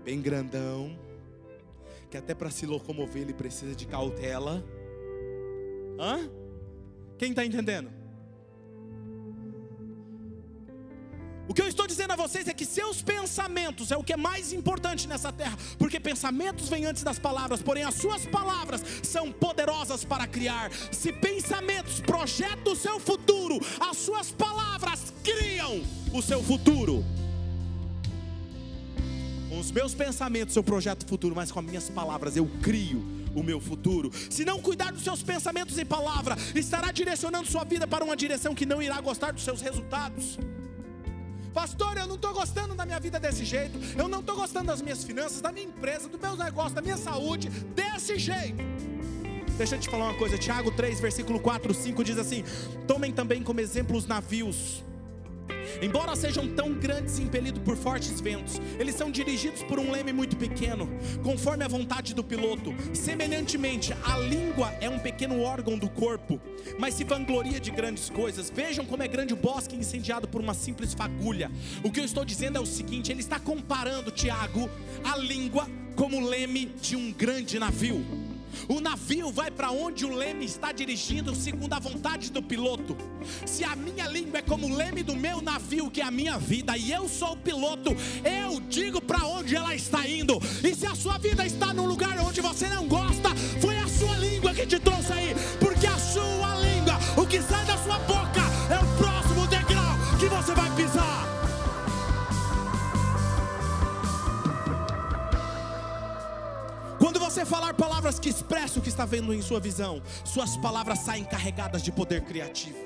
Bem grandão que até para se locomover ele precisa de cautela. Hã? Quem está entendendo? O que eu estou dizendo a vocês é que seus pensamentos é o que é mais importante nessa terra, porque pensamentos vêm antes das palavras, porém as suas palavras são poderosas para criar. Se pensamentos projetam o seu futuro, as suas palavras criam o seu futuro os meus pensamentos eu projeto futuro, mas com as minhas palavras eu crio o meu futuro. Se não cuidar dos seus pensamentos e palavra, estará direcionando sua vida para uma direção que não irá gostar dos seus resultados. Pastor, eu não estou gostando da minha vida desse jeito, eu não estou gostando das minhas finanças, da minha empresa, do meu negócio, da minha saúde, desse jeito. Deixa eu te falar uma coisa, Tiago 3, versículo 4, 5 diz assim: Tomem também como exemplo os navios Embora sejam tão grandes e impelidos por fortes ventos, eles são dirigidos por um leme muito pequeno, conforme a vontade do piloto. Semelhantemente, a língua é um pequeno órgão do corpo, mas se vangloria de grandes coisas. Vejam como é grande o bosque incendiado por uma simples fagulha. O que eu estou dizendo é o seguinte: ele está comparando, Tiago, a língua como o leme de um grande navio. O navio vai para onde o leme está dirigindo, segundo a vontade do piloto. Se a minha língua é como o leme do meu navio, que é a minha vida, e eu sou o piloto, eu digo para onde ela está indo. E se a sua vida está num lugar onde você não gosta, foi a sua língua que te trouxe aí, porque a sua língua, o que sai da sua boca, você falar palavras que expressam o que está vendo em sua visão, suas palavras saem carregadas de poder criativo.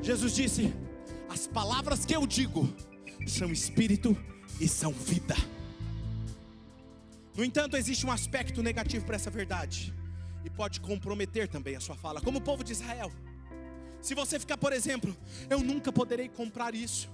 Jesus disse: As palavras que eu digo são espírito e são vida. No entanto, existe um aspecto negativo para essa verdade, e pode comprometer também a sua fala, como o povo de Israel. Se você ficar, por exemplo, eu nunca poderei comprar isso,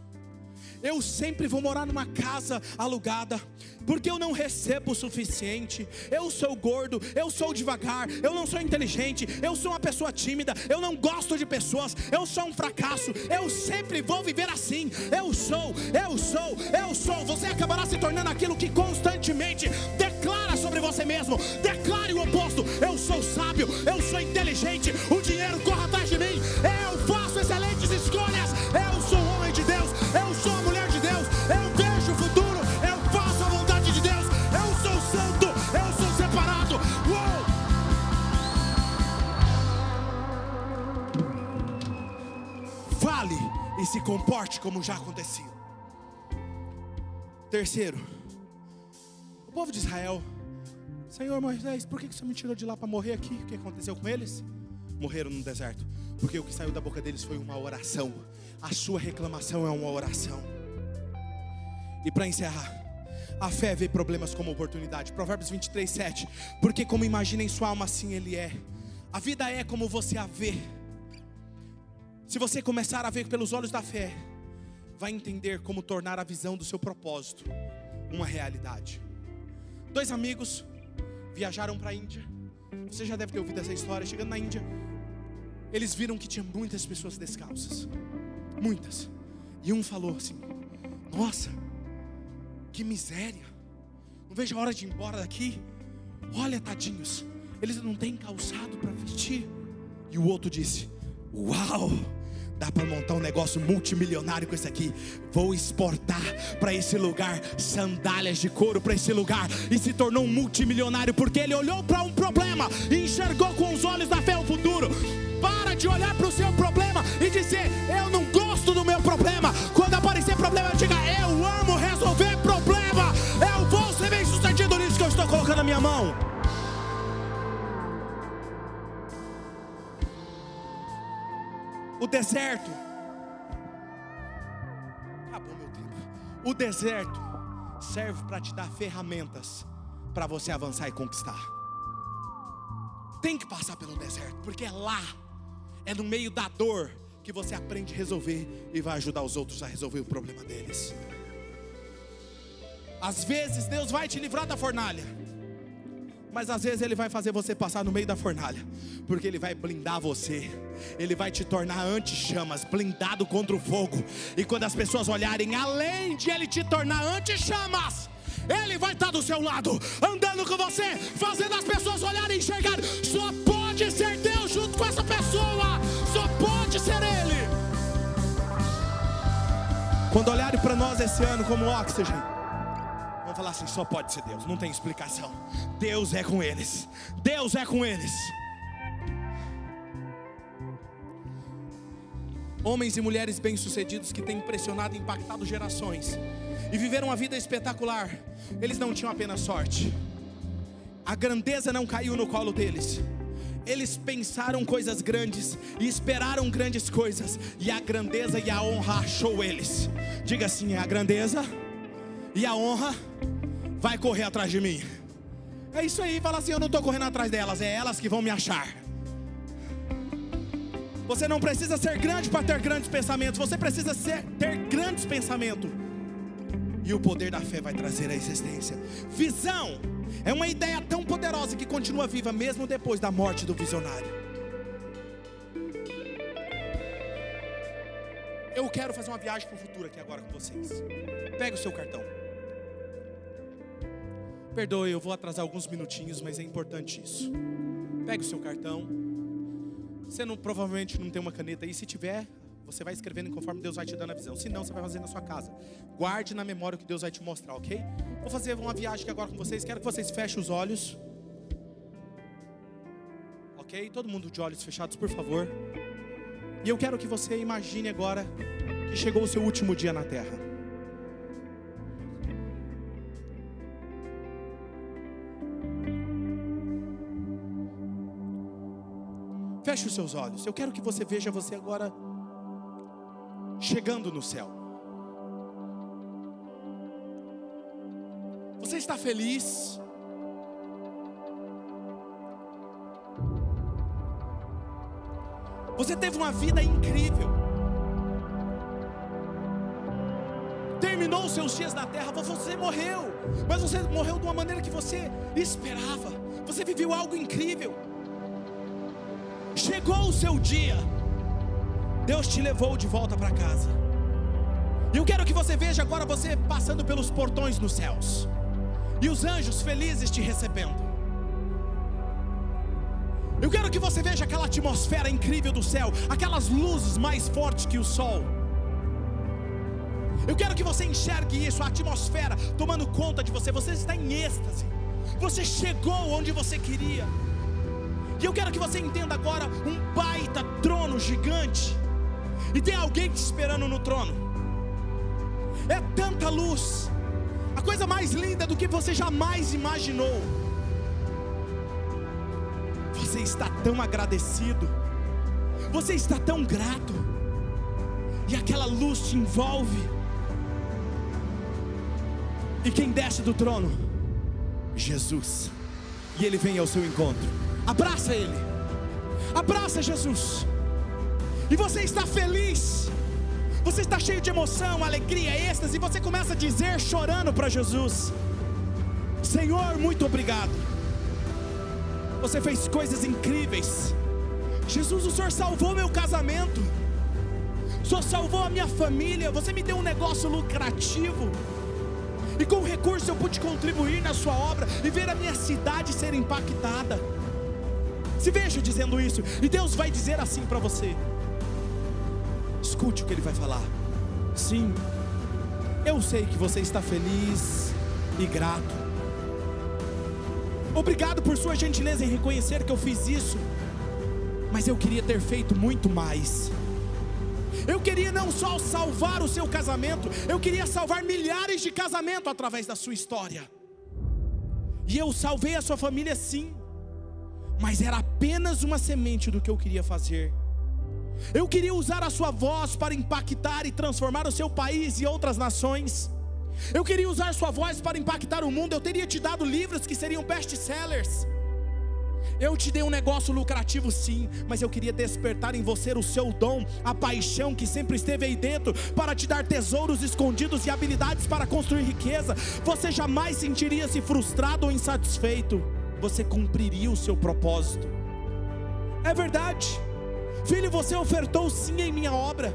eu sempre vou morar numa casa alugada, porque eu não recebo o suficiente. Eu sou gordo, eu sou devagar, eu não sou inteligente, eu sou uma pessoa tímida, eu não gosto de pessoas, eu sou um fracasso. Eu sempre vou viver assim. Eu sou, eu sou, eu sou. Você acabará se tornando aquilo que constantemente declara sobre você mesmo. Declare o oposto. Eu sou sábio, eu sou inteligente. O dinheiro corre e se comporte como já aconteceu. Terceiro, o povo de Israel, Senhor Moisés, por que você me tirou de lá para morrer aqui? O que aconteceu com eles? Morreram no deserto, porque o que saiu da boca deles foi uma oração. A sua reclamação é uma oração. E para encerrar, a fé vê problemas como oportunidade. Provérbios 23, 7. Porque como imagina em sua alma, assim ele é. A vida é como você a vê. Se você começar a ver pelos olhos da fé, vai entender como tornar a visão do seu propósito uma realidade. Dois amigos viajaram para a Índia. Você já deve ter ouvido essa história. Chegando na Índia, eles viram que tinha muitas pessoas descalças. Muitas. E um falou assim: Nossa, que miséria. Não vejo a hora de ir embora daqui. Olha, tadinhos, eles não têm calçado para vestir. E o outro disse: Uau! Dá para montar um negócio multimilionário com isso aqui. Vou exportar para esse lugar sandálias de couro para esse lugar e se tornou um multimilionário porque ele olhou para um problema e enxergou com os olhos da fé o futuro. Para de olhar para o seu problema e dizer: Eu não gosto do meu problema. Quando aparecer problema, diga: Eu amo resolver problema. Eu vou ser bem sucedido nisso que eu estou colocando na minha mão. O deserto. Acabou meu tempo. O deserto serve para te dar ferramentas para você avançar e conquistar. Tem que passar pelo deserto, porque é lá, é no meio da dor que você aprende a resolver e vai ajudar os outros a resolver o problema deles. Às vezes Deus vai te livrar da fornalha mas às vezes Ele vai fazer você passar no meio da fornalha, porque Ele vai blindar você, Ele vai te tornar anti-chamas, blindado contra o fogo. E quando as pessoas olharem, além de Ele te tornar anti-chamas, Ele vai estar do seu lado, andando com você, fazendo as pessoas olharem e enxergar. Só pode ser Deus junto com essa pessoa, só pode ser Ele. Quando olharem para nós esse ano como oxigênio, Vamos falar assim: só pode ser Deus, não tem explicação. Deus é com eles, Deus é com eles. Homens e mulheres bem-sucedidos que têm impressionado e impactado gerações e viveram uma vida espetacular, eles não tinham apenas sorte, a grandeza não caiu no colo deles, eles pensaram coisas grandes e esperaram grandes coisas, e a grandeza e a honra achou eles. Diga assim: a grandeza e a honra vai correr atrás de mim. É isso aí, fala assim: eu não estou correndo atrás delas, é elas que vão me achar. Você não precisa ser grande para ter grandes pensamentos, você precisa ser, ter grandes pensamentos. E o poder da fé vai trazer a existência. Visão é uma ideia tão poderosa que continua viva mesmo depois da morte do visionário. Eu quero fazer uma viagem para o futuro aqui agora com vocês. Pega o seu cartão. Perdoe, eu vou atrasar alguns minutinhos, mas é importante isso. Pegue o seu cartão. Você não, provavelmente não tem uma caneta aí. Se tiver, você vai escrevendo conforme Deus vai te dando a visão. Se não, você vai fazer na sua casa. Guarde na memória o que Deus vai te mostrar, ok? Vou fazer uma viagem agora com vocês. Quero que vocês fechem os olhos. Ok? Todo mundo de olhos fechados, por favor. E eu quero que você imagine agora que chegou o seu último dia na terra. Feche os seus olhos. Eu quero que você veja você agora chegando no céu. Você está feliz? Você teve uma vida incrível. Terminou os seus dias na terra, você morreu, mas você morreu de uma maneira que você esperava. Você viveu algo incrível. Chegou o seu dia, Deus te levou de volta para casa. E eu quero que você veja agora você passando pelos portões nos céus, e os anjos felizes te recebendo. Eu quero que você veja aquela atmosfera incrível do céu, aquelas luzes mais fortes que o sol. Eu quero que você enxergue isso, a atmosfera tomando conta de você. Você está em êxtase. Você chegou onde você queria. E eu quero que você entenda agora um baita trono gigante. E tem alguém te esperando no trono. É tanta luz, a coisa mais linda do que você jamais imaginou. Você está tão agradecido, você está tão grato, e aquela luz te envolve. E quem desce do trono? Jesus. E ele vem ao seu encontro. Abraça ele. Abraça Jesus. E você está feliz. Você está cheio de emoção, alegria, êxtase, e você começa a dizer chorando para Jesus: Senhor, muito obrigado. Você fez coisas incríveis. Jesus, o Senhor salvou meu casamento. O Senhor salvou a minha família. Você me deu um negócio lucrativo. E com o recurso eu pude contribuir na sua obra e ver a minha cidade ser impactada. Se veja dizendo isso, e Deus vai dizer assim para você: escute o que Ele vai falar. Sim, eu sei que você está feliz e grato. Obrigado por sua gentileza em reconhecer que eu fiz isso, mas eu queria ter feito muito mais. Eu queria não só salvar o seu casamento, eu queria salvar milhares de casamentos através da sua história. E eu salvei a sua família sim, mas era apenas uma semente do que eu queria fazer. Eu queria usar a sua voz para impactar e transformar o seu país e outras nações. Eu queria usar sua voz para impactar o mundo. Eu teria te dado livros que seriam best-sellers. Eu te dei um negócio lucrativo sim, mas eu queria despertar em você o seu dom, a paixão que sempre esteve aí dentro, para te dar tesouros escondidos e habilidades para construir riqueza. Você jamais sentiria-se frustrado ou insatisfeito, você cumpriria o seu propósito. É verdade, filho, você ofertou sim em minha obra.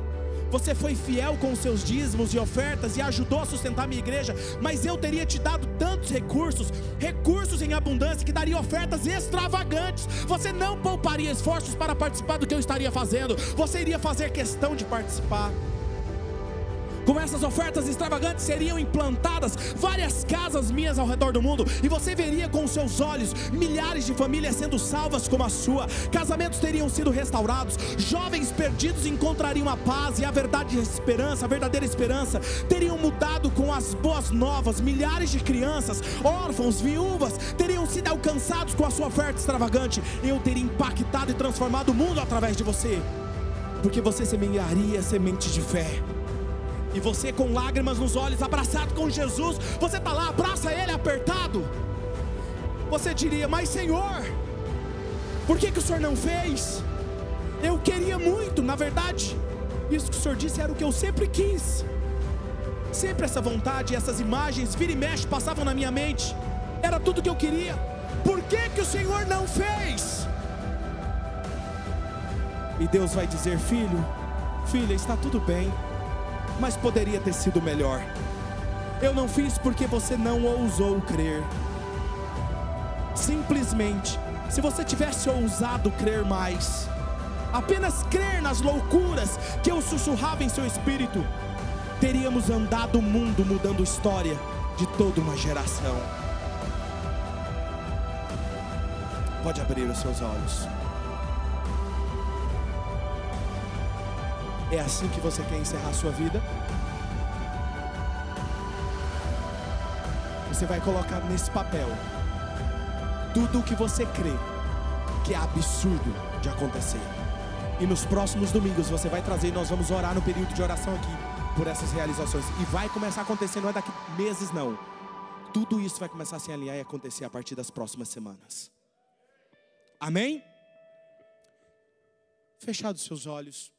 Você foi fiel com os seus dízimos e ofertas e ajudou a sustentar minha igreja, mas eu teria te dado tantos recursos, recursos em abundância que daria ofertas extravagantes. Você não pouparia esforços para participar do que eu estaria fazendo, você iria fazer questão de participar. Com essas ofertas extravagantes seriam implantadas várias casas minhas ao redor do mundo, e você veria com seus olhos milhares de famílias sendo salvas como a sua, casamentos teriam sido restaurados, jovens perdidos encontrariam a paz e a verdade a esperança, a verdadeira esperança, teriam mudado com as boas novas, milhares de crianças, órfãos, viúvas, teriam sido alcançados com a sua oferta extravagante. Eu teria impactado e transformado o mundo através de você, porque você semearia semente de fé e você com lágrimas nos olhos, abraçado com Jesus, você está lá, abraça Ele apertado. Você diria, mas Senhor, por que, que o Senhor não fez? Eu queria muito, na verdade, isso que o Senhor disse era o que eu sempre quis. Sempre essa vontade, essas imagens, vira e mexe, passavam na minha mente. Era tudo que eu queria. Por que, que o Senhor não fez? E Deus vai dizer: Filho, filha, está tudo bem mas poderia ter sido melhor. Eu não fiz porque você não ousou crer. Simplesmente, se você tivesse ousado crer mais, apenas crer nas loucuras que eu sussurrava em seu espírito, teríamos andado o mundo mudando história de toda uma geração. Pode abrir os seus olhos. É assim que você quer encerrar a sua vida? Você vai colocar nesse papel tudo o que você crê que é absurdo de acontecer. E nos próximos domingos você vai trazer e nós vamos orar no período de oração aqui por essas realizações. E vai começar a acontecer, não é daqui meses não. Tudo isso vai começar a se alinhar e acontecer a partir das próximas semanas. Amém? Fechados seus olhos.